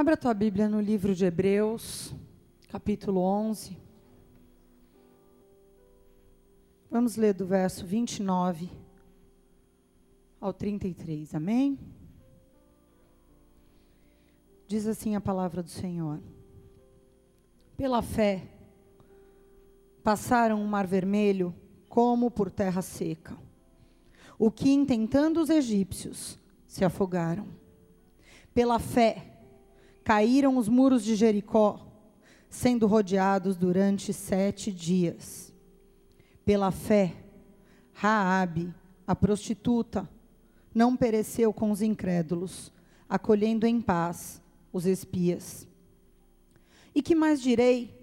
Abra a tua Bíblia no livro de Hebreus, capítulo 11. Vamos ler do verso 29 ao 33, amém? Diz assim a palavra do Senhor: Pela fé, passaram o mar vermelho como por terra seca, o que, intentando os egípcios, se afogaram. Pela fé, caíram os muros de Jericó, sendo rodeados durante sete dias. Pela fé, Raabe, a prostituta, não pereceu com os incrédulos, acolhendo em paz os espias. E que mais direi?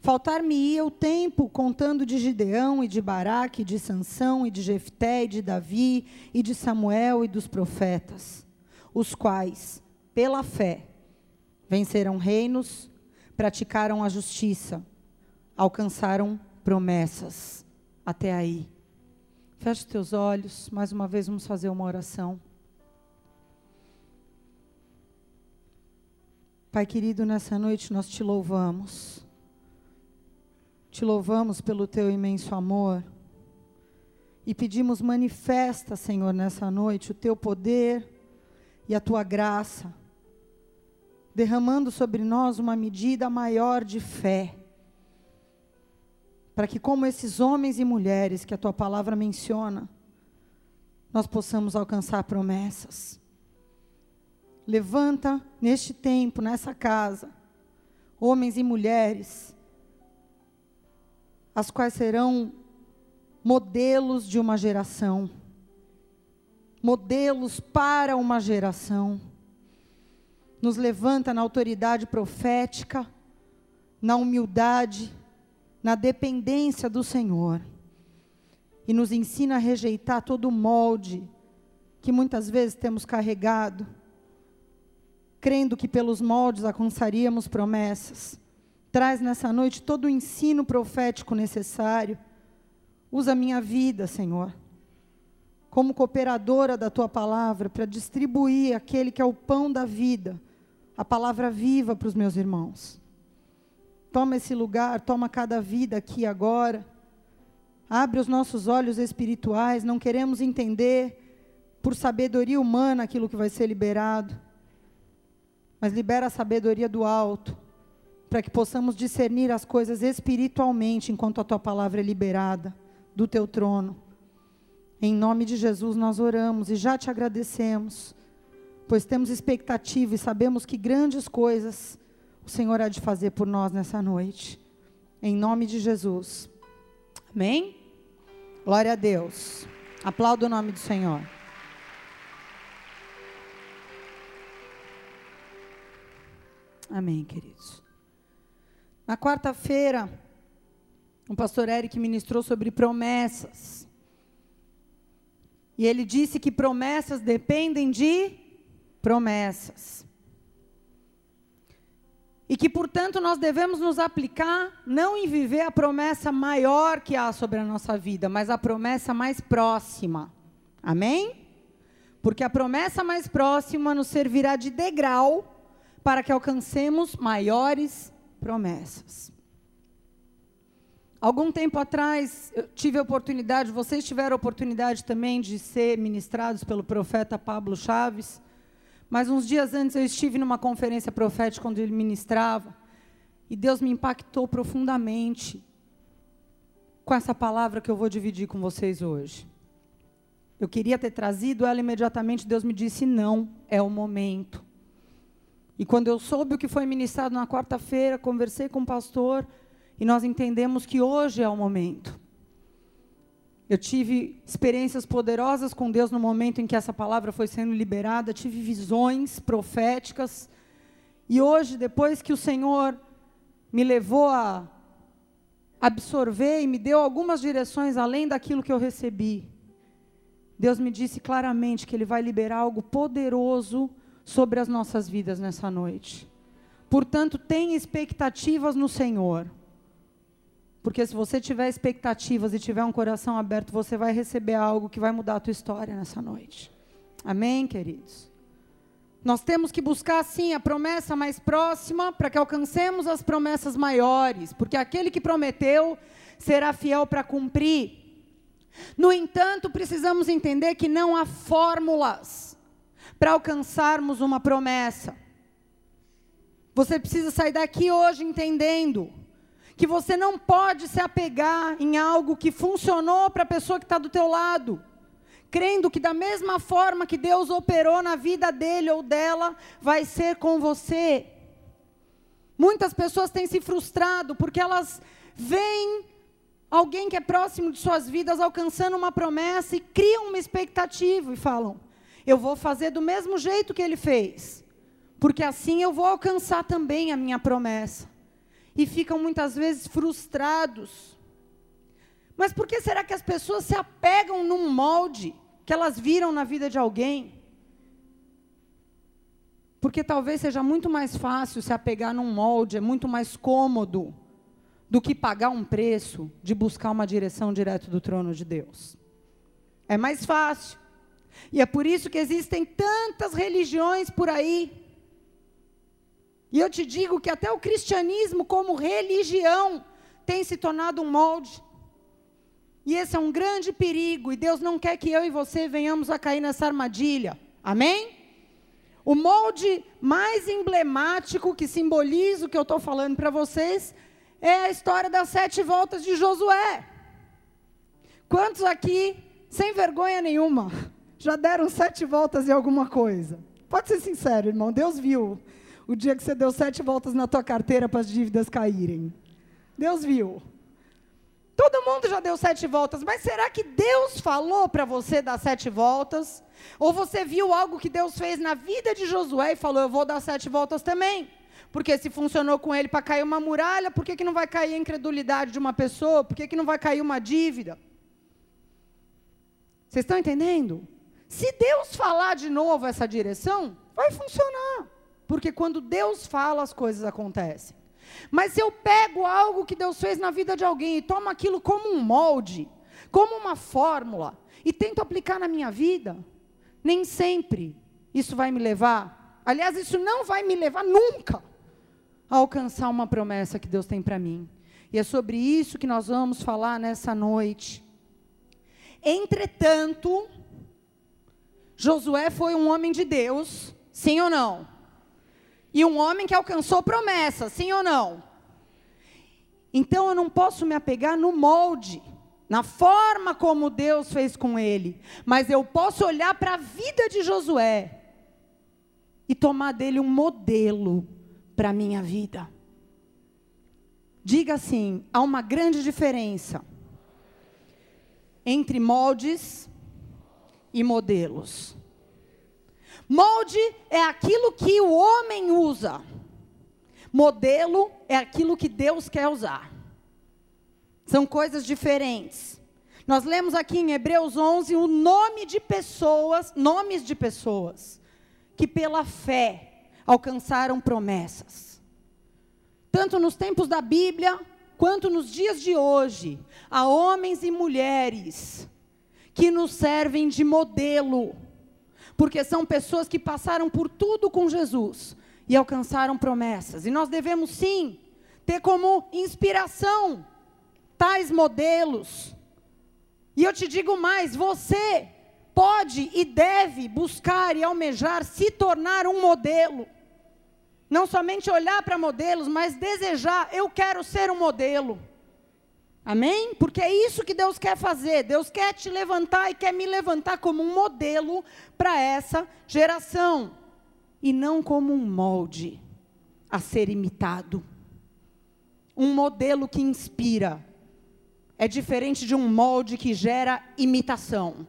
Faltar-me-ia o tempo contando de Gideão e de Baraque, de Sansão e de Jefté e de Davi e de Samuel e dos profetas, os quais, pela fé, venceram reinos, praticaram a justiça, alcançaram promessas. Até aí. Feche teus olhos, mais uma vez vamos fazer uma oração. Pai querido, nessa noite nós te louvamos. Te louvamos pelo teu imenso amor. E pedimos, manifesta, Senhor, nessa noite o teu poder e a tua graça derramando sobre nós uma medida maior de fé. Para que, como esses homens e mulheres que a tua palavra menciona, nós possamos alcançar promessas. Levanta neste tempo, nessa casa, homens e mulheres, as quais serão modelos de uma geração, modelos para uma geração nos levanta na autoridade profética, na humildade, na dependência do Senhor. E nos ensina a rejeitar todo o molde que muitas vezes temos carregado, crendo que pelos moldes alcançaríamos promessas. Traz nessa noite todo o ensino profético necessário. Usa minha vida, Senhor, como cooperadora da tua palavra, para distribuir aquele que é o pão da vida a palavra viva para os meus irmãos. Toma esse lugar, toma cada vida aqui agora. Abre os nossos olhos espirituais, não queremos entender por sabedoria humana aquilo que vai ser liberado. Mas libera a sabedoria do alto, para que possamos discernir as coisas espiritualmente enquanto a tua palavra é liberada do teu trono. Em nome de Jesus nós oramos e já te agradecemos pois temos expectativa e sabemos que grandes coisas o Senhor há de fazer por nós nessa noite. Em nome de Jesus. Amém? Glória a Deus. Aplauda o nome do Senhor. Amém, queridos. Na quarta-feira, o pastor Eric ministrou sobre promessas. E ele disse que promessas dependem de promessas. E que, portanto, nós devemos nos aplicar não em viver a promessa maior que há sobre a nossa vida, mas a promessa mais próxima. Amém? Porque a promessa mais próxima nos servirá de degrau para que alcancemos maiores promessas. Algum tempo atrás, eu tive a oportunidade, vocês tiveram a oportunidade também de ser ministrados pelo profeta Pablo Chaves. Mas uns dias antes eu estive numa conferência profética onde ele ministrava, e Deus me impactou profundamente com essa palavra que eu vou dividir com vocês hoje. Eu queria ter trazido ela imediatamente, Deus me disse: não, é o momento. E quando eu soube o que foi ministrado na quarta-feira, conversei com o pastor e nós entendemos que hoje é o momento. Eu tive experiências poderosas com Deus no momento em que essa palavra foi sendo liberada, tive visões proféticas. E hoje, depois que o Senhor me levou a absorver e me deu algumas direções além daquilo que eu recebi, Deus me disse claramente que Ele vai liberar algo poderoso sobre as nossas vidas nessa noite. Portanto, tenha expectativas no Senhor. Porque se você tiver expectativas e tiver um coração aberto, você vai receber algo que vai mudar a tua história nessa noite. Amém, queridos? Nós temos que buscar, sim, a promessa mais próxima para que alcancemos as promessas maiores, porque aquele que prometeu será fiel para cumprir. No entanto, precisamos entender que não há fórmulas para alcançarmos uma promessa. Você precisa sair daqui hoje entendendo que você não pode se apegar em algo que funcionou para a pessoa que está do teu lado crendo que da mesma forma que Deus operou na vida dele ou dela, vai ser com você. Muitas pessoas têm se frustrado porque elas veem alguém que é próximo de suas vidas alcançando uma promessa e criam uma expectativa e falam: eu vou fazer do mesmo jeito que ele fez, porque assim eu vou alcançar também a minha promessa. E ficam muitas vezes frustrados mas por que será que as pessoas se apegam num molde que elas viram na vida de alguém? Porque talvez seja muito mais fácil se apegar num molde, é muito mais cômodo do que pagar um preço de buscar uma direção direto do trono de Deus. É mais fácil. E é por isso que existem tantas religiões por aí. E eu te digo que até o cristianismo, como religião, tem se tornado um molde. E esse é um grande perigo, e Deus não quer que eu e você venhamos a cair nessa armadilha. Amém? O molde mais emblemático que simboliza o que eu estou falando para vocês é a história das sete voltas de Josué. Quantos aqui, sem vergonha nenhuma, já deram sete voltas em alguma coisa? Pode ser sincero, irmão, Deus viu o dia que você deu sete voltas na tua carteira para as dívidas caírem. Deus viu. Todo mundo já deu sete voltas, mas será que Deus falou para você dar sete voltas? Ou você viu algo que Deus fez na vida de Josué e falou, eu vou dar sete voltas também? Porque se funcionou com ele para cair uma muralha, por que, que não vai cair a incredulidade de uma pessoa? Por que, que não vai cair uma dívida? Vocês estão entendendo? Se Deus falar de novo essa direção, vai funcionar. Porque quando Deus fala, as coisas acontecem. Mas se eu pego algo que Deus fez na vida de alguém e tomo aquilo como um molde, como uma fórmula, e tento aplicar na minha vida, nem sempre isso vai me levar, aliás, isso não vai me levar nunca a alcançar uma promessa que Deus tem para mim. E é sobre isso que nós vamos falar nessa noite. Entretanto, Josué foi um homem de Deus, sim ou não? E um homem que alcançou promessa, sim ou não? Então eu não posso me apegar no molde, na forma como Deus fez com ele, mas eu posso olhar para a vida de Josué e tomar dele um modelo para a minha vida. Diga assim: há uma grande diferença entre moldes e modelos. Molde é aquilo que o homem usa. Modelo é aquilo que Deus quer usar. São coisas diferentes. Nós lemos aqui em Hebreus 11 o nome de pessoas, nomes de pessoas que pela fé alcançaram promessas. Tanto nos tempos da Bíblia, quanto nos dias de hoje, há homens e mulheres que nos servem de modelo porque são pessoas que passaram por tudo com Jesus e alcançaram promessas. E nós devemos sim ter como inspiração tais modelos. E eu te digo mais, você pode e deve buscar e almejar se tornar um modelo. Não somente olhar para modelos, mas desejar, eu quero ser um modelo. Amém? Porque é isso que Deus quer fazer. Deus quer te levantar e quer me levantar como um modelo para essa geração. E não como um molde a ser imitado. Um modelo que inspira. É diferente de um molde que gera imitação.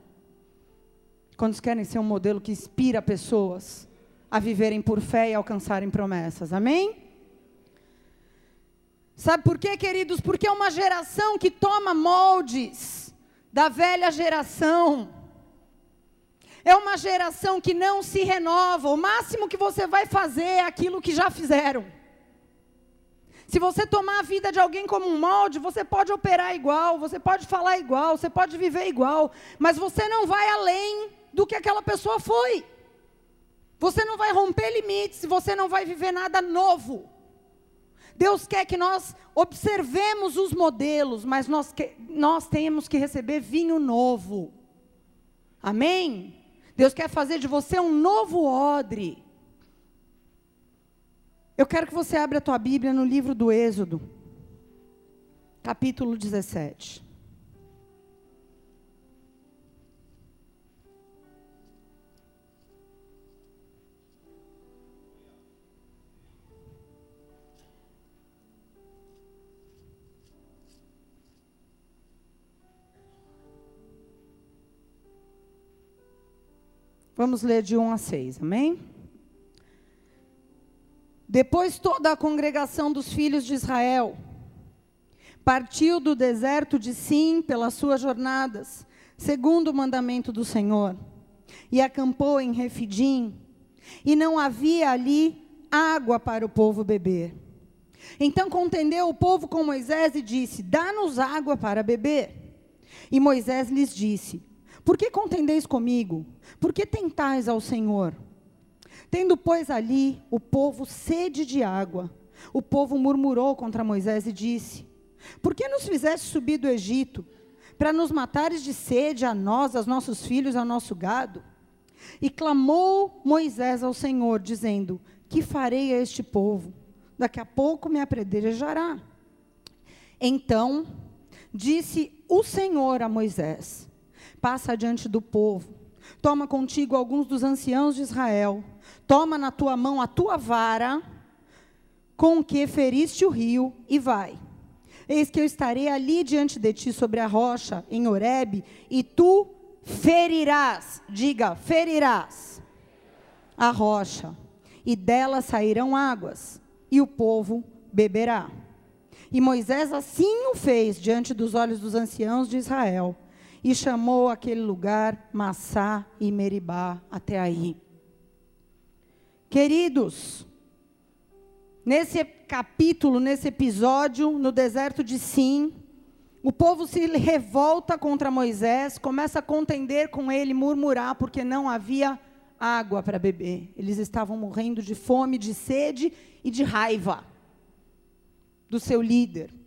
Quantos querem ser um modelo que inspira pessoas a viverem por fé e alcançarem promessas? Amém? Sabe por quê, queridos? Porque é uma geração que toma moldes da velha geração. É uma geração que não se renova. O máximo que você vai fazer é aquilo que já fizeram. Se você tomar a vida de alguém como um molde, você pode operar igual, você pode falar igual, você pode viver igual, mas você não vai além do que aquela pessoa foi. Você não vai romper limites, você não vai viver nada novo. Deus quer que nós observemos os modelos, mas nós, que, nós temos que receber vinho novo. Amém? Deus quer fazer de você um novo odre. Eu quero que você abra a tua Bíblia no livro do Êxodo, capítulo 17. Vamos ler de 1 a 6, amém? Depois toda a congregação dos filhos de Israel partiu do deserto de Sim pelas suas jornadas, segundo o mandamento do Senhor, e acampou em Refidim, e não havia ali água para o povo beber. Então contendeu o povo com Moisés e disse: Dá-nos água para beber. E Moisés lhes disse: por que contendeis comigo? Por que tentais ao Senhor? Tendo, pois, ali o povo sede de água, o povo murmurou contra Moisés e disse: Por que nos fizeste subir do Egito? Para nos matares de sede a nós, aos nossos filhos, ao nosso gado? E clamou Moisés ao Senhor, dizendo: Que farei a este povo? Daqui a pouco me apedrejará. Então disse o Senhor a Moisés: passa diante do povo. Toma contigo alguns dos anciãos de Israel. Toma na tua mão a tua vara, com que feriste o rio, e vai. Eis que eu estarei ali diante de ti sobre a rocha, em Horebe, e tu ferirás, diga, ferirás a rocha, e dela sairão águas, e o povo beberá. E Moisés assim o fez diante dos olhos dos anciãos de Israel e chamou aquele lugar Massá e Meribá até aí. Queridos, nesse capítulo, nesse episódio, no deserto de Sim, o povo se revolta contra Moisés, começa a contender com ele, murmurar, porque não havia água para beber. Eles estavam morrendo de fome, de sede e de raiva do seu líder.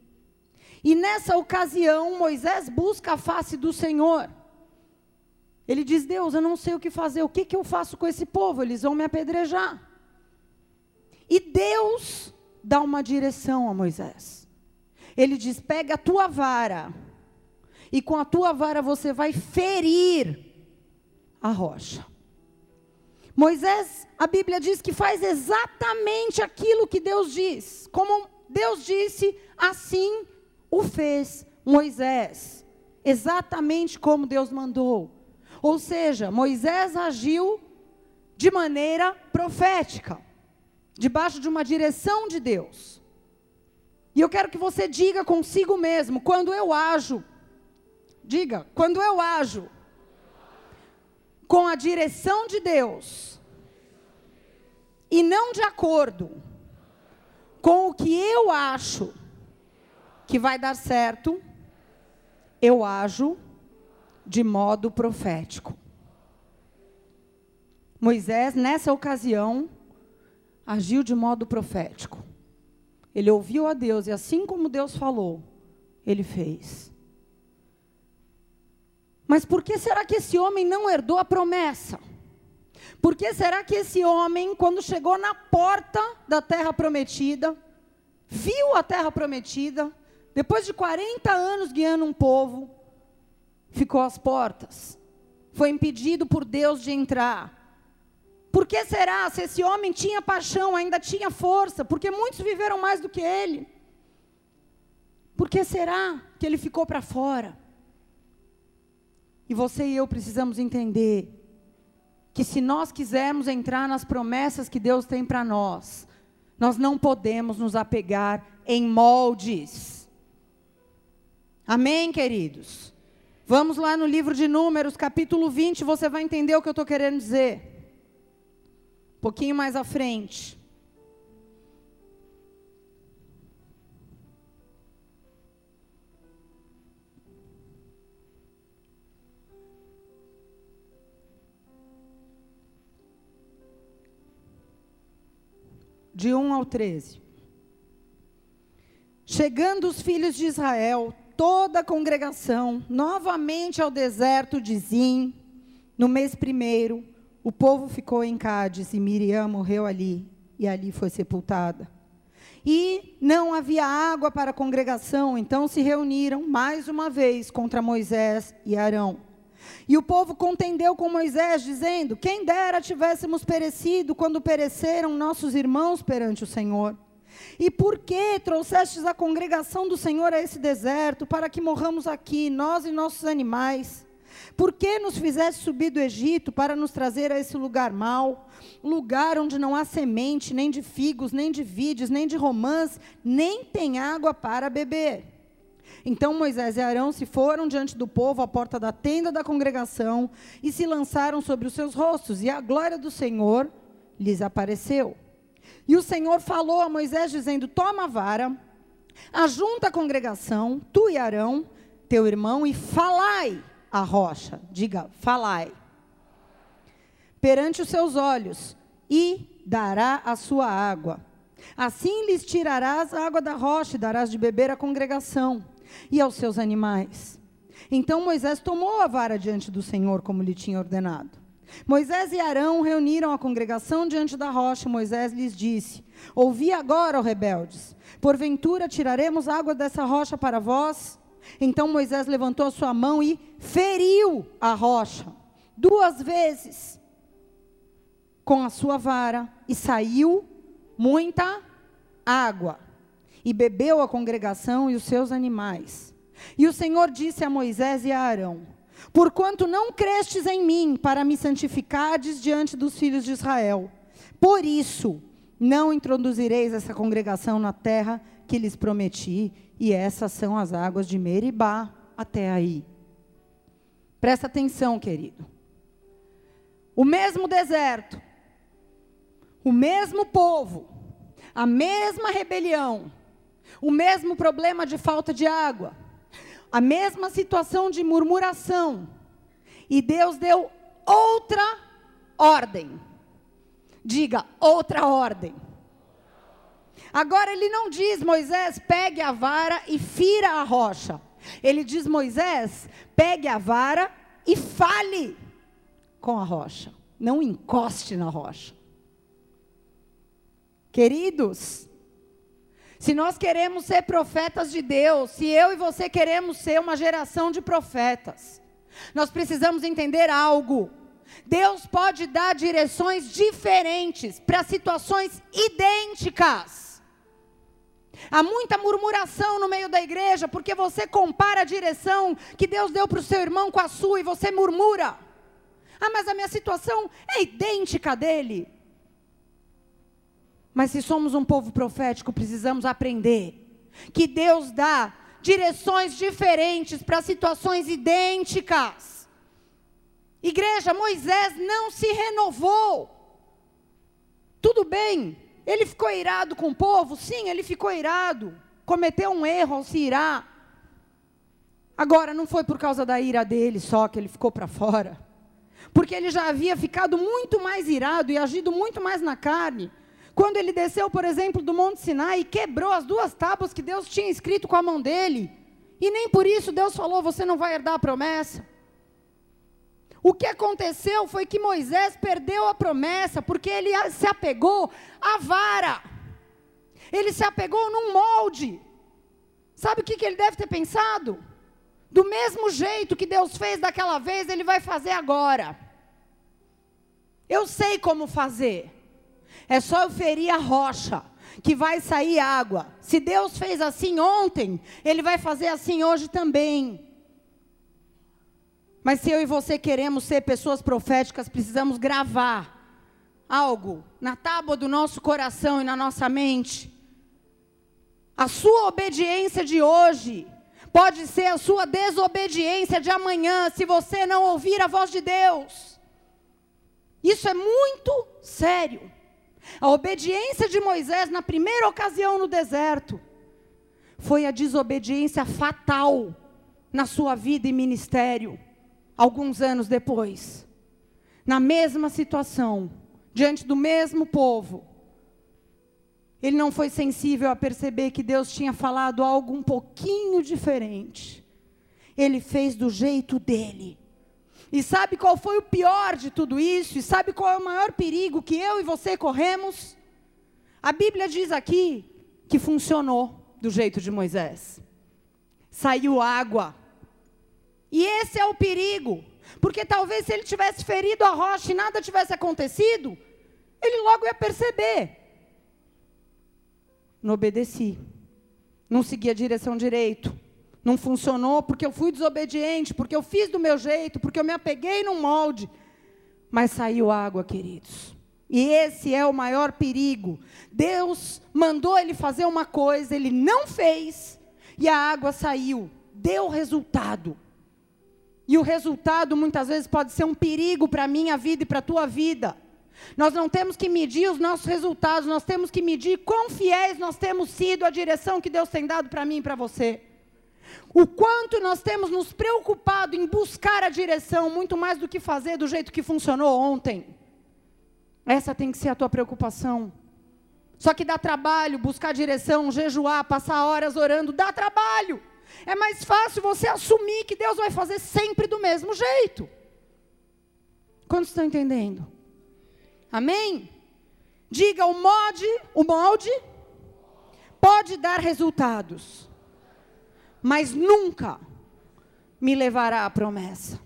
E nessa ocasião, Moisés busca a face do Senhor. Ele diz: Deus, eu não sei o que fazer, o que, que eu faço com esse povo? Eles vão me apedrejar. E Deus dá uma direção a Moisés. Ele diz: pega a tua vara, e com a tua vara você vai ferir a rocha. Moisés, a Bíblia diz que faz exatamente aquilo que Deus diz. Como Deus disse, assim o fez Moisés, exatamente como Deus mandou. Ou seja, Moisés agiu de maneira profética, debaixo de uma direção de Deus. E eu quero que você diga consigo mesmo: quando eu ajo, diga, quando eu ajo com a direção de Deus, e não de acordo com o que eu acho que vai dar certo, eu ajo de modo profético. Moisés, nessa ocasião, agiu de modo profético. Ele ouviu a Deus e, assim como Deus falou, ele fez. Mas por que será que esse homem não herdou a promessa? Por que será que esse homem, quando chegou na porta da terra prometida, viu a terra prometida, depois de 40 anos guiando um povo, ficou às portas. Foi impedido por Deus de entrar. Por que será? Se esse homem tinha paixão, ainda tinha força, porque muitos viveram mais do que ele. Por que será que ele ficou para fora? E você e eu precisamos entender que se nós quisermos entrar nas promessas que Deus tem para nós, nós não podemos nos apegar em moldes. Amém, queridos? Vamos lá no livro de Números, capítulo 20, você vai entender o que eu estou querendo dizer. Um pouquinho mais à frente. de 1 ao 13. Chegando os filhos de Israel, toda a congregação, novamente ao deserto de Zim, no mês primeiro, o povo ficou em Cádiz e Miriam morreu ali, e ali foi sepultada. E não havia água para a congregação, então se reuniram mais uma vez contra Moisés e Arão. E o povo contendeu com Moisés, dizendo: Quem dera tivéssemos perecido quando pereceram nossos irmãos perante o Senhor. E por que trouxestes a congregação do Senhor a esse deserto, para que morramos aqui, nós e nossos animais? Por que nos fizeste subir do Egito para nos trazer a esse lugar mau? Lugar onde não há semente, nem de figos, nem de vides, nem de romãs, nem tem água para beber. Então Moisés e Arão se foram diante do povo à porta da tenda da congregação e se lançaram sobre os seus rostos, e a glória do Senhor lhes apareceu. E o Senhor falou a Moisés, dizendo: Toma a vara, ajunta a congregação, tu e Arão, teu irmão, e falai a rocha. Diga, falai. Perante os seus olhos, e dará a sua água. Assim lhes tirarás a água da rocha e darás de beber à congregação e aos seus animais. Então Moisés tomou a vara diante do Senhor, como lhe tinha ordenado. Moisés e Arão reuniram a congregação diante da rocha. Moisés lhes disse: Ouvi agora, ó rebeldes, porventura tiraremos água dessa rocha para vós? Então Moisés levantou a sua mão e feriu a rocha duas vezes com a sua vara, e saiu muita água. E bebeu a congregação e os seus animais. E o Senhor disse a Moisés e a Arão: Porquanto não crestes em mim para me santificardes diante dos filhos de Israel, por isso não introduzireis essa congregação na terra que lhes prometi, e essas são as águas de Meribá até aí. Presta atenção, querido. O mesmo deserto, o mesmo povo, a mesma rebelião, o mesmo problema de falta de água, a mesma situação de murmuração. E Deus deu outra ordem. Diga, outra ordem. Agora ele não diz, Moisés, pegue a vara e fira a rocha. Ele diz, Moisés, pegue a vara e fale com a rocha. Não encoste na rocha. Queridos, se nós queremos ser profetas de Deus, se eu e você queremos ser uma geração de profetas, nós precisamos entender algo. Deus pode dar direções diferentes para situações idênticas. Há muita murmuração no meio da igreja, porque você compara a direção que Deus deu para o seu irmão com a sua e você murmura. Ah, mas a minha situação é idêntica dele. Mas se somos um povo profético, precisamos aprender que Deus dá direções diferentes para situações idênticas. Igreja, Moisés não se renovou. Tudo bem, ele ficou irado com o povo? Sim, ele ficou irado. Cometeu um erro ao se irar. Agora, não foi por causa da ira dele só que ele ficou para fora. Porque ele já havia ficado muito mais irado e agido muito mais na carne quando ele desceu, por exemplo, do Monte Sinai e quebrou as duas tábuas que Deus tinha escrito com a mão dele, e nem por isso Deus falou: você não vai herdar a promessa. O que aconteceu foi que Moisés perdeu a promessa, porque ele se apegou à vara, ele se apegou num molde. Sabe o que, que ele deve ter pensado? Do mesmo jeito que Deus fez daquela vez, ele vai fazer agora. Eu sei como fazer. É só eu ferir a rocha, que vai sair água. Se Deus fez assim ontem, Ele vai fazer assim hoje também. Mas se eu e você queremos ser pessoas proféticas, precisamos gravar algo na tábua do nosso coração e na nossa mente. A sua obediência de hoje pode ser a sua desobediência de amanhã, se você não ouvir a voz de Deus. Isso é muito sério. A obediência de Moisés na primeira ocasião no deserto foi a desobediência fatal na sua vida e ministério, alguns anos depois. Na mesma situação, diante do mesmo povo, ele não foi sensível a perceber que Deus tinha falado algo um pouquinho diferente. Ele fez do jeito dele. E sabe qual foi o pior de tudo isso? E sabe qual é o maior perigo que eu e você corremos? A Bíblia diz aqui que funcionou do jeito de Moisés. Saiu água. E esse é o perigo. Porque talvez se ele tivesse ferido a rocha e nada tivesse acontecido, ele logo ia perceber. Não obedeci. Não segui a direção direito. Não funcionou porque eu fui desobediente, porque eu fiz do meu jeito, porque eu me apeguei num molde. Mas saiu água, queridos. E esse é o maior perigo. Deus mandou ele fazer uma coisa, ele não fez, e a água saiu. Deu resultado. E o resultado muitas vezes pode ser um perigo para a minha vida e para a tua vida. Nós não temos que medir os nossos resultados, nós temos que medir quão fiéis nós temos sido à direção que Deus tem dado para mim e para você. O quanto nós temos nos preocupado em buscar a direção, muito mais do que fazer do jeito que funcionou ontem. Essa tem que ser a tua preocupação. Só que dá trabalho buscar direção, jejuar, passar horas orando, dá trabalho. É mais fácil você assumir que Deus vai fazer sempre do mesmo jeito. Quantos estão entendendo? Amém? Diga o molde, o molde pode dar resultados, mas nunca me levará à promessa.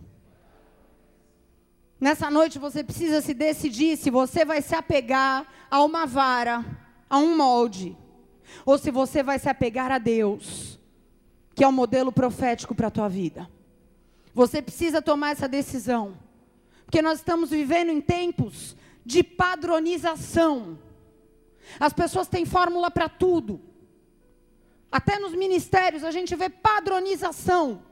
Nessa noite você precisa se decidir se você vai se apegar a uma vara, a um molde, ou se você vai se apegar a Deus, que é o modelo profético para a tua vida. Você precisa tomar essa decisão, porque nós estamos vivendo em tempos de padronização. As pessoas têm fórmula para tudo. Até nos ministérios a gente vê padronização.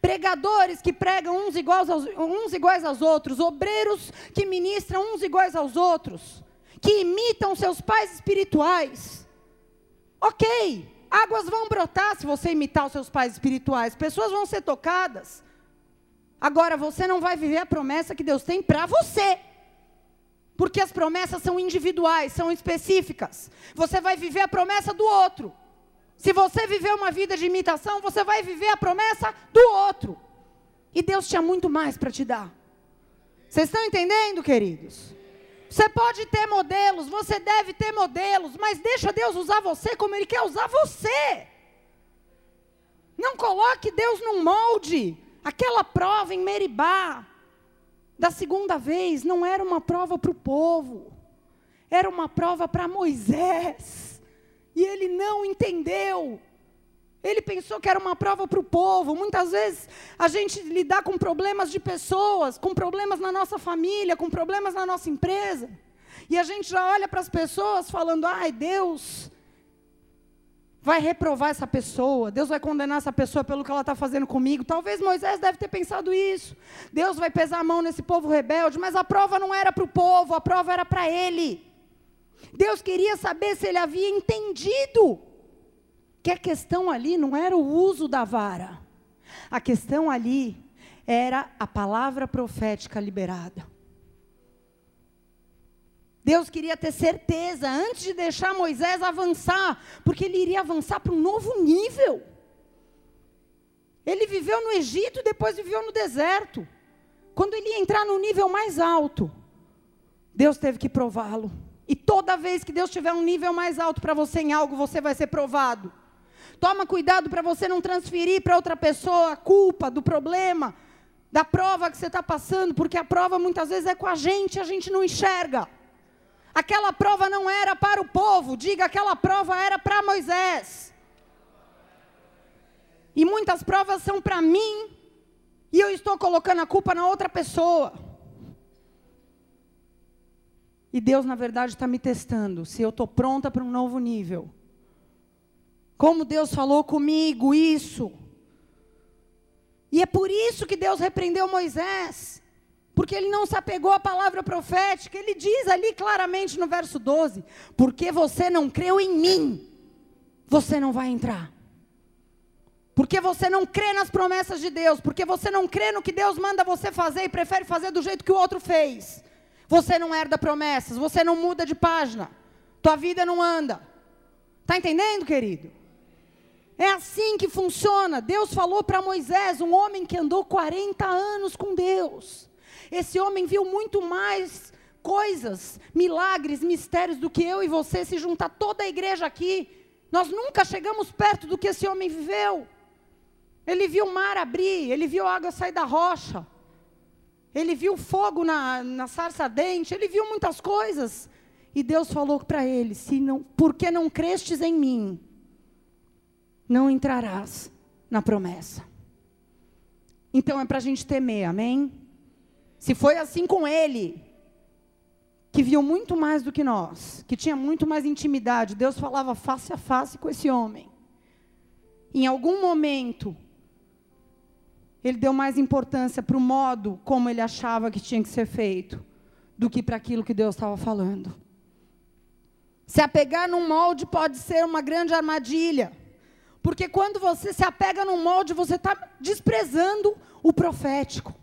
Pregadores que pregam uns iguais, aos, uns iguais aos outros, obreiros que ministram uns iguais aos outros, que imitam seus pais espirituais. Ok, águas vão brotar se você imitar os seus pais espirituais, pessoas vão ser tocadas. Agora você não vai viver a promessa que Deus tem para você. Porque as promessas são individuais, são específicas. Você vai viver a promessa do outro. Se você viver uma vida de imitação, você vai viver a promessa do outro. E Deus tinha muito mais para te dar. Vocês estão entendendo, queridos? Você pode ter modelos, você deve ter modelos, mas deixa Deus usar você como Ele quer usar você. Não coloque Deus num molde. Aquela prova em Meribá, da segunda vez não era uma prova para o povo, era uma prova para Moisés. E ele não entendeu. Ele pensou que era uma prova para o povo. Muitas vezes a gente lidar com problemas de pessoas, com problemas na nossa família, com problemas na nossa empresa. E a gente já olha para as pessoas falando: ai, Deus, vai reprovar essa pessoa, Deus vai condenar essa pessoa pelo que ela está fazendo comigo. Talvez Moisés deve ter pensado isso. Deus vai pesar a mão nesse povo rebelde, mas a prova não era para o povo, a prova era para ele. Deus queria saber se ele havia entendido que a questão ali não era o uso da vara, a questão ali era a palavra profética liberada. Deus queria ter certeza antes de deixar Moisés avançar, porque ele iria avançar para um novo nível. Ele viveu no Egito depois viveu no deserto. Quando ele ia entrar no nível mais alto, Deus teve que prová-lo. E toda vez que Deus tiver um nível mais alto para você em algo, você vai ser provado. Toma cuidado para você não transferir para outra pessoa a culpa do problema, da prova que você está passando, porque a prova muitas vezes é com a gente, a gente não enxerga. Aquela prova não era para o povo, diga, aquela prova era para Moisés. E muitas provas são para mim, e eu estou colocando a culpa na outra pessoa. E Deus, na verdade, está me testando se eu estou pronta para um novo nível. Como Deus falou comigo isso. E é por isso que Deus repreendeu Moisés porque ele não se apegou à palavra profética. Ele diz ali claramente no verso 12: Porque você não creu em mim, você não vai entrar. Porque você não crê nas promessas de Deus, porque você não crê no que Deus manda você fazer e prefere fazer do jeito que o outro fez. Você não herda promessas, você não muda de página, tua vida não anda. Está entendendo, querido? É assim que funciona. Deus falou para Moisés, um homem que andou 40 anos com Deus. Esse homem viu muito mais coisas, milagres, mistérios do que eu e você se juntar toda a igreja aqui. Nós nunca chegamos perto do que esse homem viveu. Ele viu o mar abrir, ele viu a água sair da rocha. Ele viu fogo na, na sarça ardente, ele viu muitas coisas. E Deus falou para ele: se não, porque não crestes em mim, não entrarás na promessa. Então é para a gente temer, amém? Se foi assim com ele, que viu muito mais do que nós, que tinha muito mais intimidade, Deus falava face a face com esse homem. Em algum momento, ele deu mais importância para o modo como ele achava que tinha que ser feito, do que para aquilo que Deus estava falando. Se apegar num molde pode ser uma grande armadilha, porque quando você se apega num molde, você está desprezando o profético.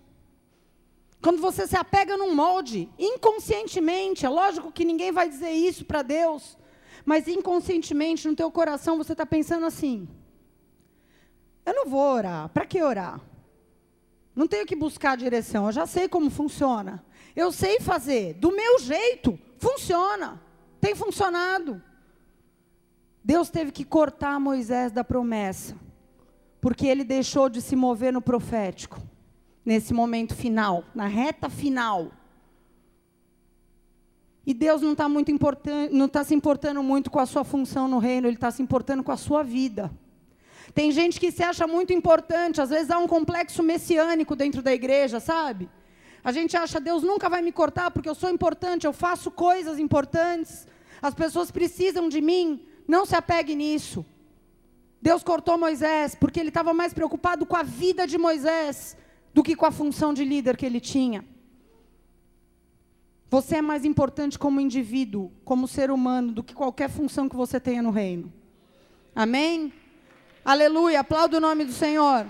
Quando você se apega num molde, inconscientemente, é lógico que ninguém vai dizer isso para Deus, mas inconscientemente no teu coração você está pensando assim: eu não vou orar, para que orar? Não tenho que buscar direção, eu já sei como funciona. Eu sei fazer, do meu jeito, funciona. Tem funcionado. Deus teve que cortar Moisés da promessa, porque ele deixou de se mover no profético, nesse momento final, na reta final. E Deus não está está se importando muito com a sua função no reino, Ele está se importando com a sua vida. Tem gente que se acha muito importante, às vezes há um complexo messiânico dentro da igreja, sabe? A gente acha, Deus nunca vai me cortar porque eu sou importante, eu faço coisas importantes, as pessoas precisam de mim. Não se apegue nisso. Deus cortou Moisés porque ele estava mais preocupado com a vida de Moisés do que com a função de líder que ele tinha. Você é mais importante como indivíduo, como ser humano, do que qualquer função que você tenha no reino. Amém? Aleluia, aplauda o nome do Senhor.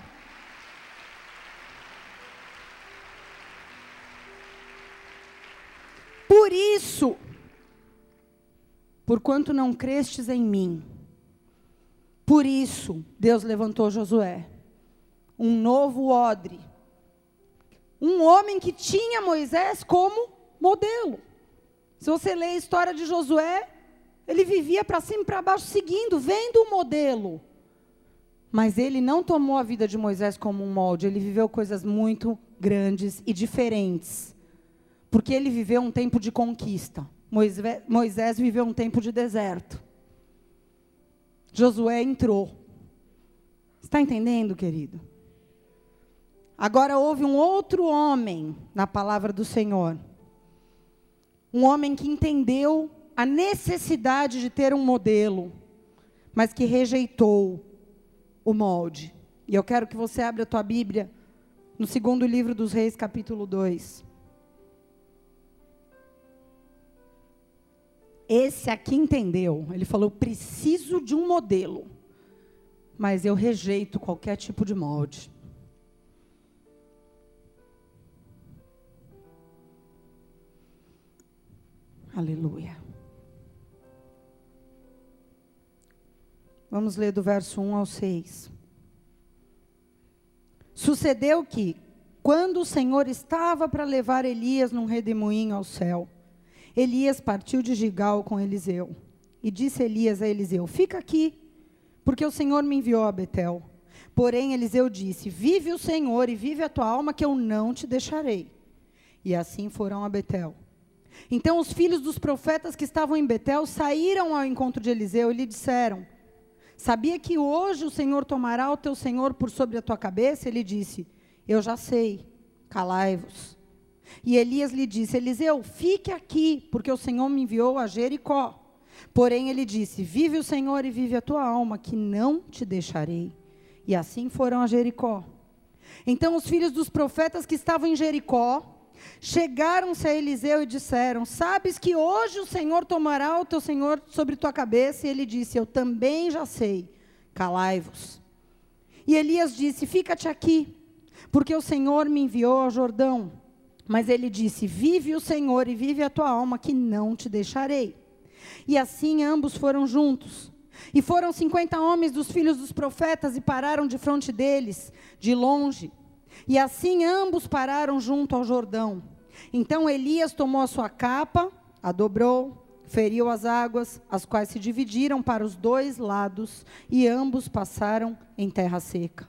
Por isso, porquanto não crestes em mim, por isso Deus levantou Josué, um novo odre, um homem que tinha Moisés como modelo. Se você lê a história de Josué, ele vivia para cima e para baixo, seguindo, vendo o modelo. Mas ele não tomou a vida de Moisés como um molde, ele viveu coisas muito grandes e diferentes. Porque ele viveu um tempo de conquista. Moisés viveu um tempo de deserto. Josué entrou. Está entendendo, querido? Agora houve um outro homem na palavra do Senhor. Um homem que entendeu a necessidade de ter um modelo, mas que rejeitou o molde. E eu quero que você abra a tua Bíblia no segundo livro dos Reis, capítulo 2. Esse aqui entendeu. Ele falou: preciso de um modelo, mas eu rejeito qualquer tipo de molde. Aleluia. Vamos ler do verso 1 ao 6. Sucedeu que, quando o Senhor estava para levar Elias num redemoinho ao céu, Elias partiu de Gigal com Eliseu. E disse Elias a Eliseu: Fica aqui, porque o Senhor me enviou a Betel. Porém, Eliseu disse: Vive o Senhor e vive a tua alma, que eu não te deixarei. E assim foram a Betel. Então os filhos dos profetas que estavam em Betel saíram ao encontro de Eliseu e lhe disseram: Sabia que hoje o Senhor tomará o teu Senhor por sobre a tua cabeça? Ele disse: Eu já sei, calai-vos. E Elias lhe disse: Eliseu, fique aqui, porque o Senhor me enviou a Jericó. Porém ele disse: Vive o Senhor e vive a tua alma, que não te deixarei. E assim foram a Jericó. Então os filhos dos profetas que estavam em Jericó Chegaram-se a Eliseu e disseram: Sabes que hoje o Senhor tomará o teu Senhor sobre tua cabeça? E ele disse: Eu também já sei. Calai-vos. E Elias disse: Fica-te aqui, porque o Senhor me enviou ao Jordão. Mas ele disse: Vive o Senhor e vive a tua alma, que não te deixarei. E assim ambos foram juntos. E foram cinquenta homens dos filhos dos profetas e pararam de frente deles, de longe. E assim ambos pararam junto ao Jordão. Então Elias tomou a sua capa, a dobrou, feriu as águas, as quais se dividiram para os dois lados, e ambos passaram em terra seca.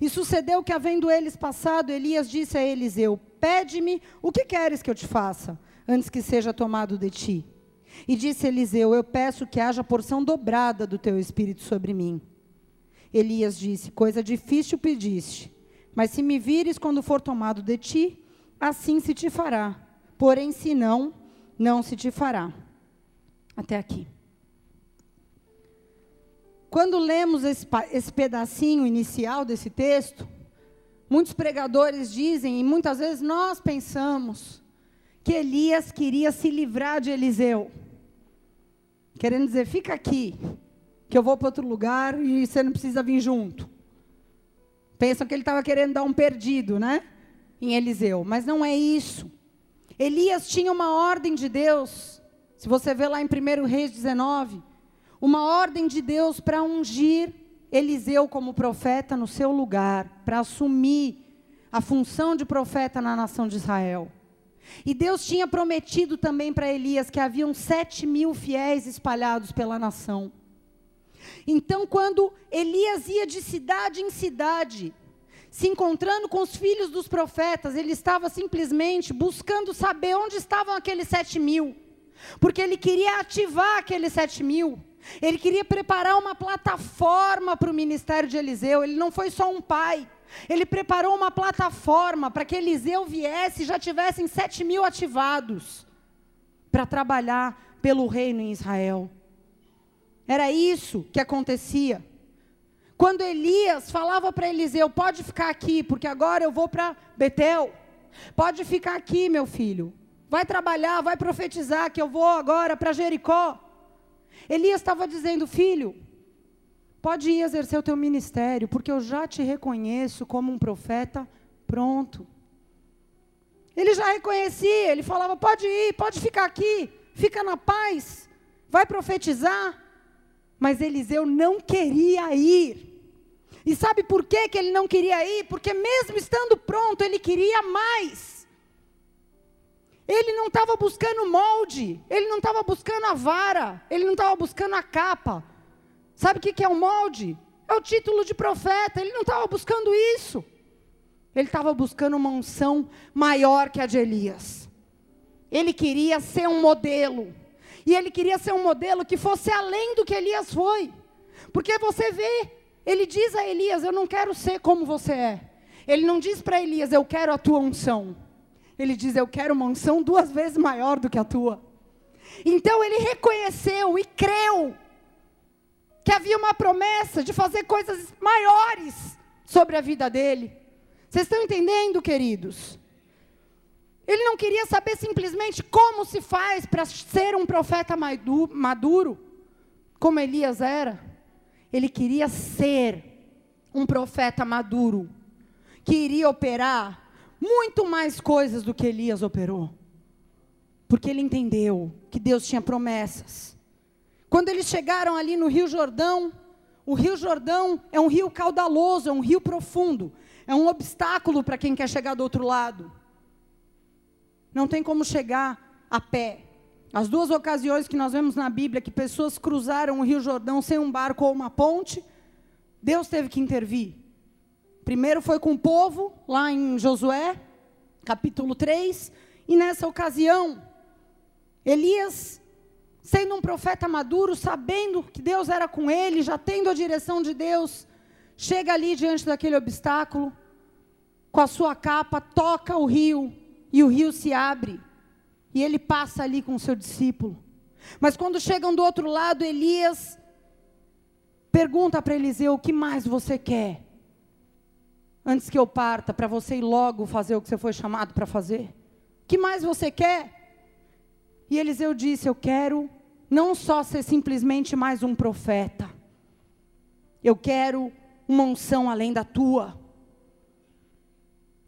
E sucedeu que, havendo eles passado, Elias disse a Eliseu: Pede-me o que queres que eu te faça, antes que seja tomado de ti. E disse Eliseu: Eu peço que haja porção dobrada do teu espírito sobre mim. Elias disse: Coisa difícil pediste, mas se me vires quando for tomado de ti, assim se te fará. Porém, se não, não se te fará. Até aqui. Quando lemos esse, esse pedacinho inicial desse texto, muitos pregadores dizem, e muitas vezes nós pensamos, que Elias queria se livrar de Eliseu. Querendo dizer, fica aqui, que eu vou para outro lugar e você não precisa vir junto. Pensam que ele estava querendo dar um perdido, né? Em Eliseu. Mas não é isso. Elias tinha uma ordem de Deus. Se você vê lá em 1 Reis 19, uma ordem de Deus para ungir Eliseu como profeta no seu lugar, para assumir a função de profeta na nação de Israel. E Deus tinha prometido também para Elias que haviam sete mil fiéis espalhados pela nação. Então, quando Elias ia de cidade em cidade, se encontrando com os filhos dos profetas, ele estava simplesmente buscando saber onde estavam aqueles sete mil, porque ele queria ativar aqueles sete mil. Ele queria preparar uma plataforma para o ministério de Eliseu. Ele não foi só um pai, ele preparou uma plataforma para que Eliseu viesse e já tivessem sete mil ativados para trabalhar pelo reino em Israel. Era isso que acontecia. Quando Elias falava para Eliseu: pode ficar aqui, porque agora eu vou para Betel. Pode ficar aqui, meu filho. Vai trabalhar, vai profetizar, que eu vou agora para Jericó. Elias estava dizendo: filho, Pode ir exercer o teu ministério, porque eu já te reconheço como um profeta pronto. Ele já reconhecia, ele falava: pode ir, pode ficar aqui, fica na paz, vai profetizar. Mas Eliseu não queria ir. E sabe por que, que ele não queria ir? Porque mesmo estando pronto, ele queria mais. Ele não estava buscando molde, ele não estava buscando a vara, ele não estava buscando a capa, Sabe o que é o molde? É o título de profeta. Ele não estava buscando isso. Ele estava buscando uma unção maior que a de Elias. Ele queria ser um modelo. E ele queria ser um modelo que fosse além do que Elias foi. Porque você vê, ele diz a Elias: Eu não quero ser como você é. Ele não diz para Elias: Eu quero a tua unção. Ele diz: Eu quero uma unção duas vezes maior do que a tua. Então ele reconheceu e creu que havia uma promessa de fazer coisas maiores sobre a vida dele. Vocês estão entendendo, queridos? Ele não queria saber simplesmente como se faz para ser um profeta maduro, como Elias era. Ele queria ser um profeta maduro, que iria operar muito mais coisas do que Elias operou. Porque ele entendeu que Deus tinha promessas quando eles chegaram ali no Rio Jordão, o Rio Jordão é um rio caudaloso, é um rio profundo, é um obstáculo para quem quer chegar do outro lado. Não tem como chegar a pé. As duas ocasiões que nós vemos na Bíblia que pessoas cruzaram o Rio Jordão sem um barco ou uma ponte, Deus teve que intervir. Primeiro foi com o povo, lá em Josué, capítulo 3, e nessa ocasião, Elias sendo um profeta maduro, sabendo que Deus era com ele, já tendo a direção de Deus, chega ali diante daquele obstáculo, com a sua capa, toca o rio, e o rio se abre, e ele passa ali com o seu discípulo. Mas quando chegam do outro lado, Elias pergunta para Eliseu: O que mais você quer? Antes que eu parta, para você ir logo fazer o que você foi chamado para fazer? O que mais você quer? E Eliseu disse: Eu quero não só ser simplesmente mais um profeta, eu quero uma unção além da tua.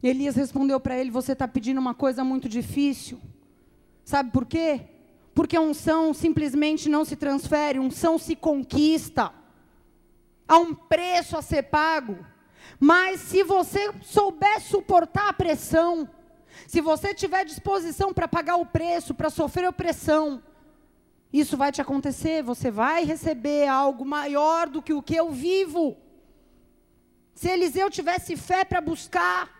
Elias respondeu para ele: Você está pedindo uma coisa muito difícil. Sabe por quê? Porque unção simplesmente não se transfere, unção se conquista. Há um preço a ser pago. Mas se você souber suportar a pressão, se você tiver disposição para pagar o preço, para sofrer opressão, isso vai te acontecer, você vai receber algo maior do que o que eu vivo. Se Eliseu tivesse fé para buscar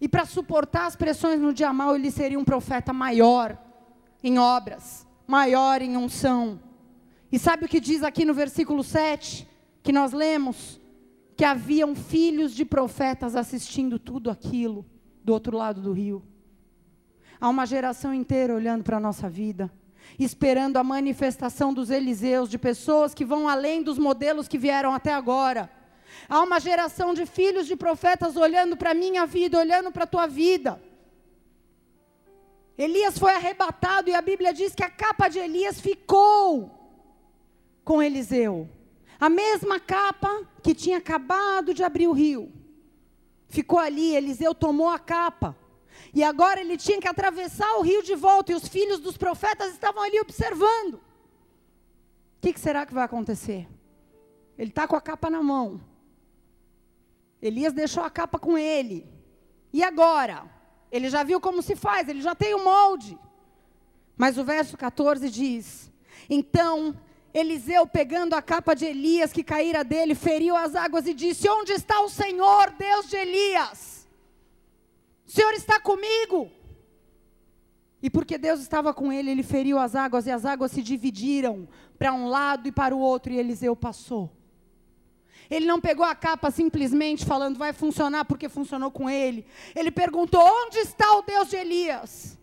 e para suportar as pressões no dia mal, ele seria um profeta maior em obras, maior em unção. E sabe o que diz aqui no versículo 7, que nós lemos? Que haviam filhos de profetas assistindo tudo aquilo do outro lado do rio. Há uma geração inteira olhando para a nossa vida, esperando a manifestação dos Eliseus, de pessoas que vão além dos modelos que vieram até agora. Há uma geração de filhos de profetas olhando para a minha vida, olhando para a tua vida Elias foi arrebatado e a Bíblia diz que a capa de Elias ficou com Eliseu. A mesma capa que tinha acabado de abrir o rio. Ficou ali, Eliseu tomou a capa. E agora ele tinha que atravessar o rio de volta e os filhos dos profetas estavam ali observando. O que, que será que vai acontecer? Ele está com a capa na mão. Elias deixou a capa com ele. E agora? Ele já viu como se faz, ele já tem o molde. Mas o verso 14 diz: Então Eliseu, pegando a capa de Elias que caíra dele, feriu as águas e disse: Onde está o Senhor, Deus de Elias? O Senhor está comigo. E porque Deus estava com ele, ele feriu as águas e as águas se dividiram para um lado e para o outro, e Eliseu passou. Ele não pegou a capa simplesmente falando vai funcionar porque funcionou com ele. Ele perguntou: onde está o Deus de Elias?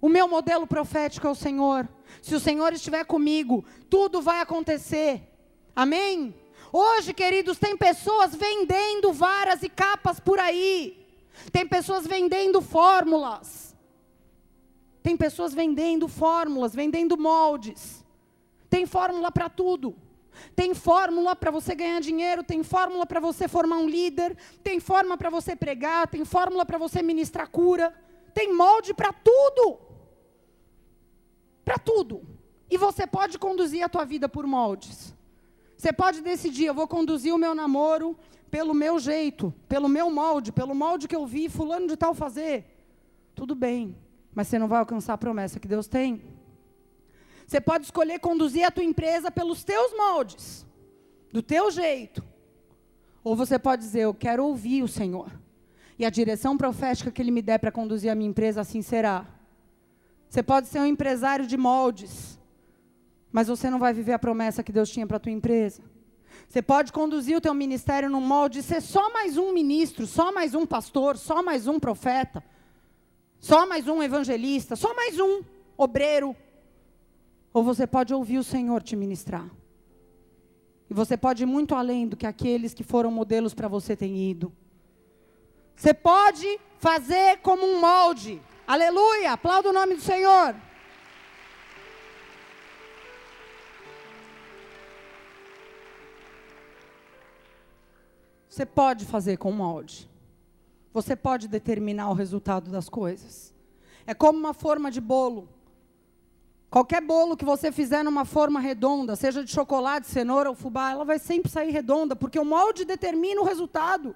O meu modelo profético é o Senhor. Se o Senhor estiver comigo, tudo vai acontecer. Amém? Hoje, queridos, tem pessoas vendendo varas e capas por aí. Tem pessoas vendendo fórmulas. Tem pessoas vendendo fórmulas, vendendo moldes. Tem fórmula para tudo. Tem fórmula para você ganhar dinheiro, tem fórmula para você formar um líder, tem fórmula para você pregar, tem fórmula para você ministrar cura, tem molde para tudo. Para tudo. E você pode conduzir a tua vida por moldes. Você pode decidir, eu vou conduzir o meu namoro pelo meu jeito, pelo meu molde, pelo molde que eu vi fulano de tal fazer. Tudo bem, mas você não vai alcançar a promessa que Deus tem. Você pode escolher conduzir a tua empresa pelos teus moldes, do teu jeito. Ou você pode dizer, eu quero ouvir o Senhor. E a direção profética que Ele me der para conduzir a minha empresa, assim será. Você pode ser um empresário de moldes, mas você não vai viver a promessa que Deus tinha para a tua empresa. Você pode conduzir o teu ministério num molde ser só mais um ministro, só mais um pastor, só mais um profeta, só mais um evangelista, só mais um obreiro, ou você pode ouvir o Senhor te ministrar. E você pode ir muito além do que aqueles que foram modelos para você têm ido. Você pode fazer como um molde. Aleluia! Aplauda o nome do Senhor. Você pode fazer com molde. Você pode determinar o resultado das coisas. É como uma forma de bolo. Qualquer bolo que você fizer numa forma redonda, seja de chocolate, cenoura ou fubá, ela vai sempre sair redonda, porque o molde determina o resultado.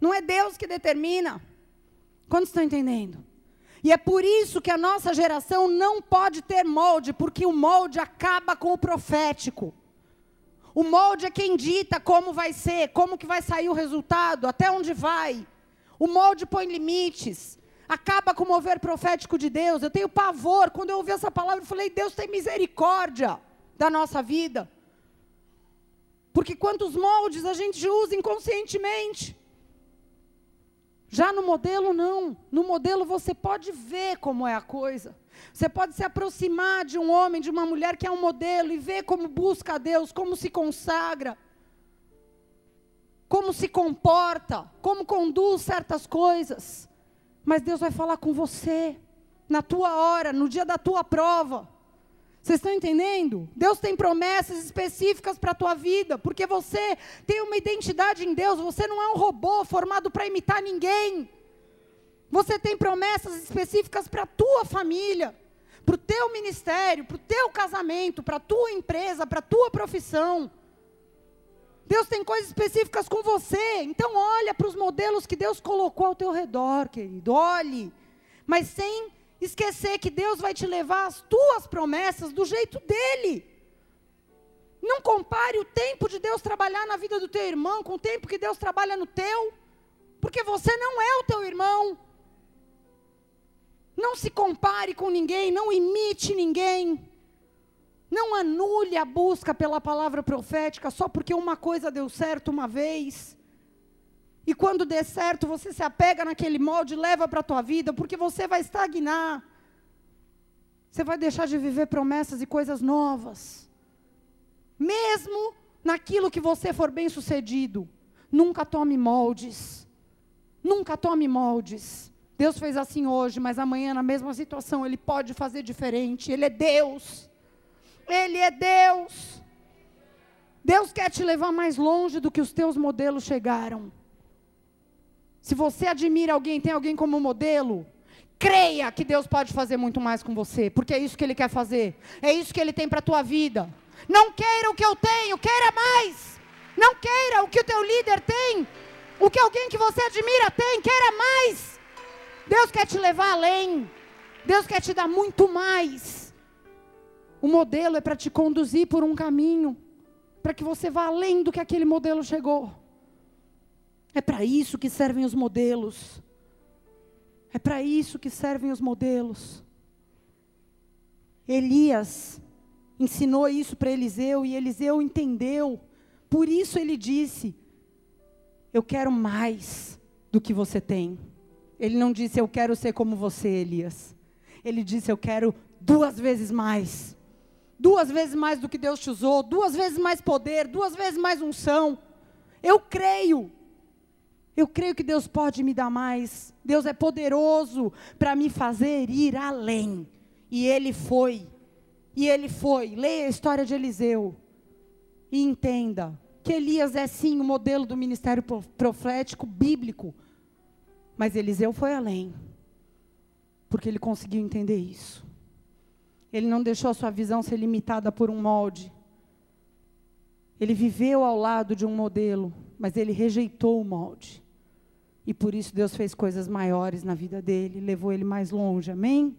Não é Deus que determina. Quantos estão entendendo? E é por isso que a nossa geração não pode ter molde, porque o molde acaba com o profético. O molde é quem dita como vai ser, como que vai sair o resultado, até onde vai. O molde põe limites acaba com o mover profético de Deus. Eu tenho pavor. Quando eu ouvi essa palavra, eu falei: Deus tem misericórdia da nossa vida. Porque quantos moldes a gente usa inconscientemente. Já no modelo, não. No modelo, você pode ver como é a coisa. Você pode se aproximar de um homem, de uma mulher que é um modelo e ver como busca a Deus, como se consagra, como se comporta, como conduz certas coisas. Mas Deus vai falar com você, na tua hora, no dia da tua prova. Vocês estão entendendo? Deus tem promessas específicas para a tua vida, porque você tem uma identidade em Deus, você não é um robô formado para imitar ninguém. Você tem promessas específicas para a tua família, para o teu ministério, para o teu casamento, para a tua empresa, para a tua profissão. Deus tem coisas específicas com você. Então olha para os modelos que Deus colocou ao teu redor, querido. Olhe. Mas sem esquecer que Deus vai te levar as tuas promessas do jeito dele. Não compare o tempo de Deus trabalhar na vida do teu irmão com o tempo que Deus trabalha no teu. Porque você não é o teu irmão. Não se compare com ninguém, não imite ninguém. Não anule a busca pela palavra profética só porque uma coisa deu certo uma vez. E quando der certo, você se apega naquele molde, leva para a tua vida, porque você vai estagnar. Você vai deixar de viver promessas e coisas novas. Mesmo naquilo que você for bem sucedido, nunca tome moldes. Nunca tome moldes. Deus fez assim hoje, mas amanhã, na mesma situação, Ele pode fazer diferente. Ele é Deus. Ele é Deus. Deus quer te levar mais longe do que os teus modelos chegaram. Se você admira alguém, tem alguém como modelo, creia que Deus pode fazer muito mais com você, porque é isso que Ele quer fazer. É isso que Ele tem para a tua vida. Não queira o que eu tenho, queira mais. Não queira o que o teu líder tem, o que alguém que você admira tem, queira mais. Deus quer te levar além. Deus quer te dar muito mais. O modelo é para te conduzir por um caminho, para que você vá além do que aquele modelo chegou. É para isso que servem os modelos. É para isso que servem os modelos. Elias ensinou isso para Eliseu e Eliseu entendeu. Por isso ele disse: Eu quero mais do que você tem. Ele não disse, Eu quero ser como você, Elias. Ele disse, Eu quero duas vezes mais. Duas vezes mais do que Deus te usou, duas vezes mais poder, duas vezes mais unção. Eu creio. Eu creio que Deus pode me dar mais. Deus é poderoso para me fazer ir além. E ele foi. E ele foi. Leia a história de Eliseu. E entenda que Elias é sim o modelo do ministério profético bíblico. Mas Eliseu foi além. Porque ele conseguiu entender isso. Ele não deixou a sua visão ser limitada por um molde. Ele viveu ao lado de um modelo, mas ele rejeitou o molde. E por isso Deus fez coisas maiores na vida dele, levou ele mais longe. Amém?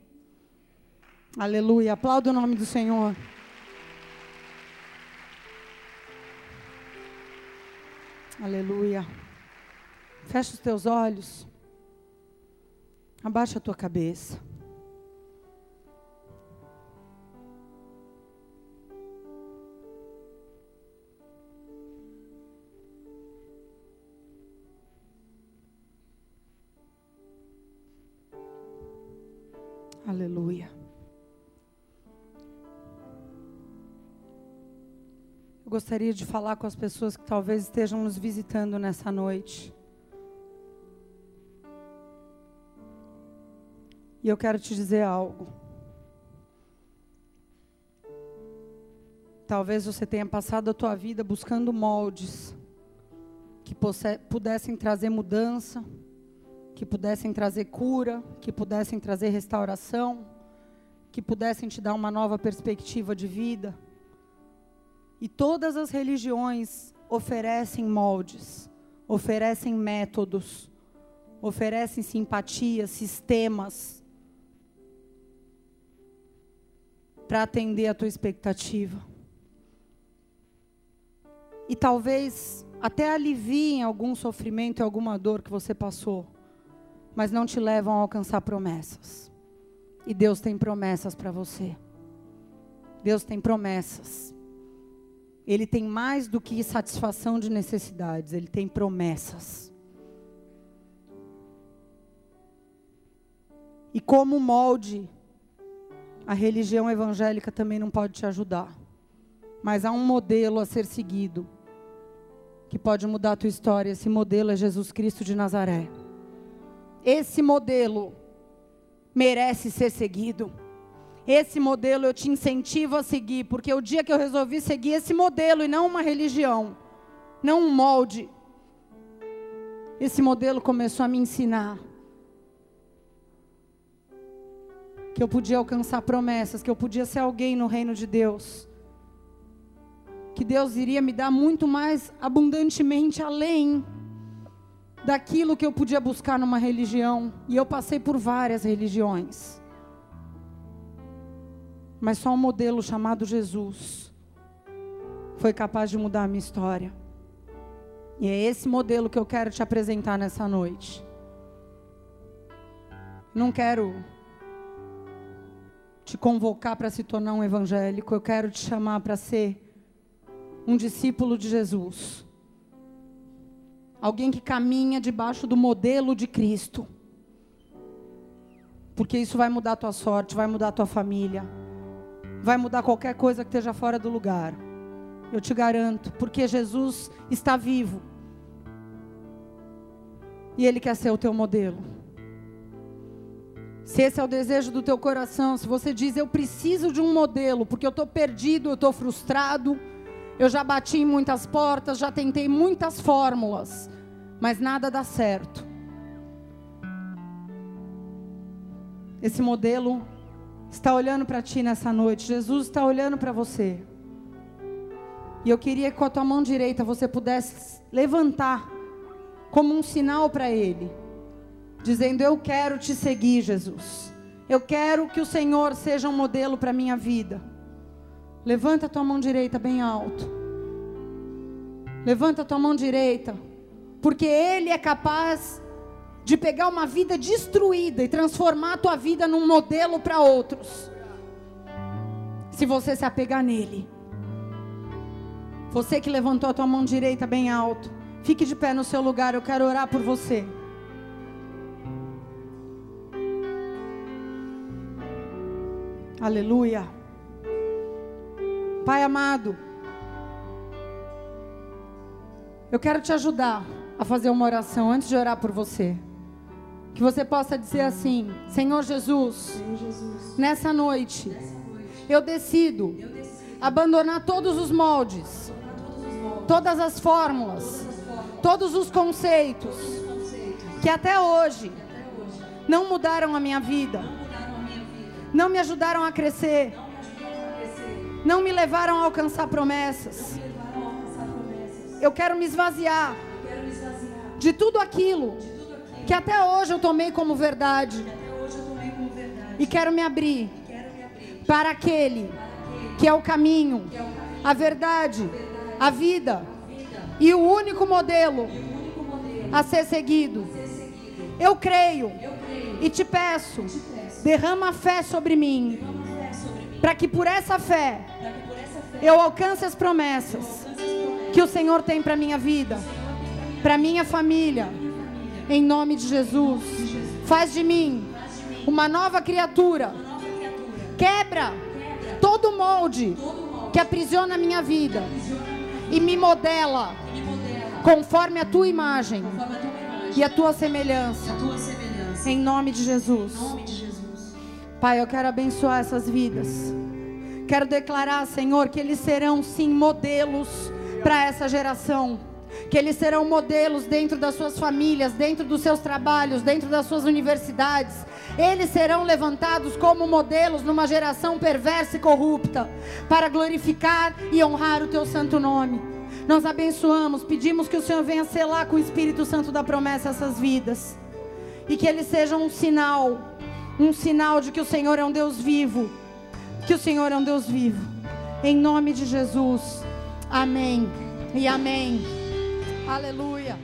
Aleluia. Aplauda o nome do Senhor. Aleluia. Fecha os teus olhos. Abaixa a tua cabeça. Aleluia. Eu gostaria de falar com as pessoas que talvez estejam nos visitando nessa noite. E eu quero te dizer algo. Talvez você tenha passado a tua vida buscando moldes que pudessem trazer mudança, que pudessem trazer cura, que pudessem trazer restauração, que pudessem te dar uma nova perspectiva de vida. E todas as religiões oferecem moldes, oferecem métodos, oferecem simpatia, sistemas para atender a tua expectativa. E talvez até aliviem algum sofrimento e alguma dor que você passou, mas não te levam a alcançar promessas. E Deus tem promessas para você. Deus tem promessas. Ele tem mais do que satisfação de necessidades, ele tem promessas. E como molde, a religião evangélica também não pode te ajudar. Mas há um modelo a ser seguido que pode mudar a tua história. Esse modelo é Jesus Cristo de Nazaré. Esse modelo merece ser seguido. Esse modelo eu te incentivo a seguir, porque o dia que eu resolvi seguir esse modelo e não uma religião, não um molde, esse modelo começou a me ensinar que eu podia alcançar promessas, que eu podia ser alguém no reino de Deus. Que Deus iria me dar muito mais abundantemente além daquilo que eu podia buscar numa religião. E eu passei por várias religiões. Mas só um modelo chamado Jesus foi capaz de mudar a minha história. E é esse modelo que eu quero te apresentar nessa noite. Não quero te convocar para se tornar um evangélico, eu quero te chamar para ser um discípulo de Jesus. Alguém que caminha debaixo do modelo de Cristo. Porque isso vai mudar a tua sorte, vai mudar a tua família, vai mudar qualquer coisa que esteja fora do lugar. Eu te garanto, porque Jesus está vivo. E Ele quer ser o teu modelo. Se esse é o desejo do teu coração, se você diz, eu preciso de um modelo, porque eu estou perdido, eu estou frustrado, eu já bati em muitas portas, já tentei muitas fórmulas, mas nada dá certo. Esse modelo está olhando para ti nessa noite, Jesus está olhando para você. E eu queria que com a tua mão direita você pudesse levantar como um sinal para Ele, dizendo: Eu quero te seguir, Jesus. Eu quero que o Senhor seja um modelo para minha vida. Levanta a tua mão direita bem alto. Levanta a tua mão direita, porque Ele é capaz de pegar uma vida destruída e transformar a tua vida num modelo para outros. Se você se apegar nele. Você que levantou a tua mão direita bem alto, fique de pé no seu lugar, eu quero orar por você. Aleluia. Pai amado, eu quero te ajudar a fazer uma oração antes de orar por você. Que você possa dizer assim: Senhor Jesus, nessa, noite, eu decido, abandonar todos os moldes todas as fórmulas, todos os conceitos que até hoje não mudaram a minha vida, não me ajudaram a crescer, não me levaram a alcançar promessas. Eu quero me esvaziar de tudo aquilo que até hoje eu tomei como verdade. e quero me abrir para aquele que é o caminho, a verdade a vida e o único modelo a ser seguido. Eu creio e te peço, derrama fé sobre mim, para que por essa fé eu alcance as promessas que o Senhor tem para minha vida, para minha família. Em nome de Jesus, faz de mim uma nova criatura. Quebra todo molde que aprisiona a minha vida e me modela conforme a tua imagem e a tua semelhança. Em nome de Jesus. Pai, eu quero abençoar essas vidas. Quero declarar, Senhor, que eles serão sim modelos para essa geração. Que eles serão modelos dentro das suas famílias, dentro dos seus trabalhos, dentro das suas universidades. Eles serão levantados como modelos numa geração perversa e corrupta, para glorificar e honrar o teu santo nome. Nós abençoamos, pedimos que o Senhor venha selar com o Espírito Santo da promessa essas vidas. E que eles sejam um sinal, um sinal de que o Senhor é um Deus vivo. Que o Senhor é um Deus vivo. Em nome de Jesus. Amém e amém. Aleluia.